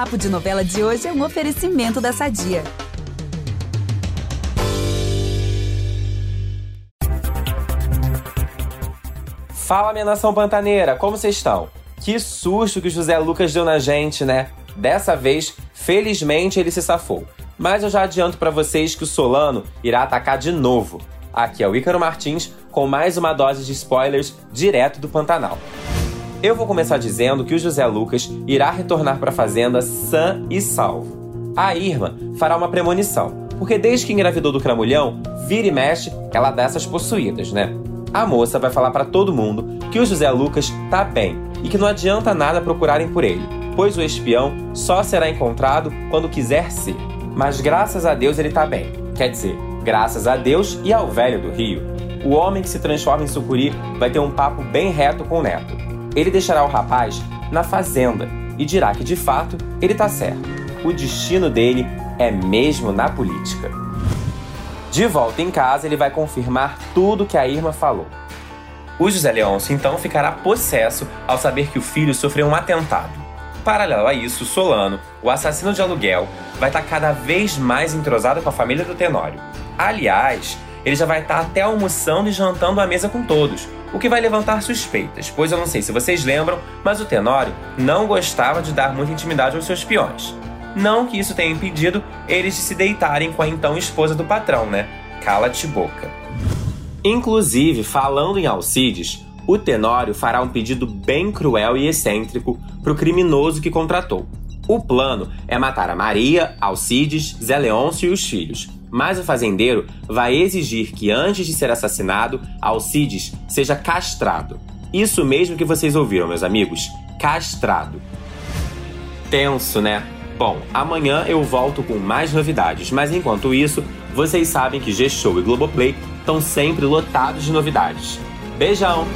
Papo de Novela de hoje é um oferecimento da Sadia. Fala, minha nação pantaneira, como vocês estão? Que susto que o José Lucas deu na gente, né? Dessa vez, felizmente, ele se safou. Mas eu já adianto para vocês que o Solano irá atacar de novo. Aqui é o Ícaro Martins com mais uma dose de spoilers direto do Pantanal. Eu vou começar dizendo que o José Lucas irá retornar para a fazenda sã e salvo. A Irma fará uma premonição, porque desde que engravidou do cramulhão, vira e mexe, ela dá essas possuídas, né? A moça vai falar para todo mundo que o José Lucas tá bem e que não adianta nada procurarem por ele, pois o espião só será encontrado quando quiser ser. Mas graças a Deus ele tá bem. Quer dizer, graças a Deus e ao velho do Rio. O homem que se transforma em sucuri vai ter um papo bem reto com o neto. Ele deixará o rapaz na fazenda e dirá que de fato ele tá certo. O destino dele é mesmo na política. De volta em casa, ele vai confirmar tudo que a Irma falou. O José Leôncio então ficará possesso ao saber que o filho sofreu um atentado. Paralelo a isso, Solano, o assassino de aluguel, vai estar cada vez mais entrosado com a família do Tenório. Aliás, ele já vai estar até almoçando e jantando à mesa com todos, o que vai levantar suspeitas, pois eu não sei se vocês lembram, mas o Tenório não gostava de dar muita intimidade aos seus peões. Não que isso tenha impedido eles de se deitarem com a então esposa do patrão, né? Cala-te boca. Inclusive, falando em Alcides, o Tenório fará um pedido bem cruel e excêntrico para o criminoso que contratou. O plano é matar a Maria, Alcides, Zé Leôncio e os filhos. Mas o fazendeiro vai exigir que antes de ser assassinado, Alcides seja castrado. Isso mesmo que vocês ouviram, meus amigos. Castrado. Tenso, né? Bom, amanhã eu volto com mais novidades, mas enquanto isso, vocês sabem que G-Show e Globoplay estão sempre lotados de novidades. Beijão!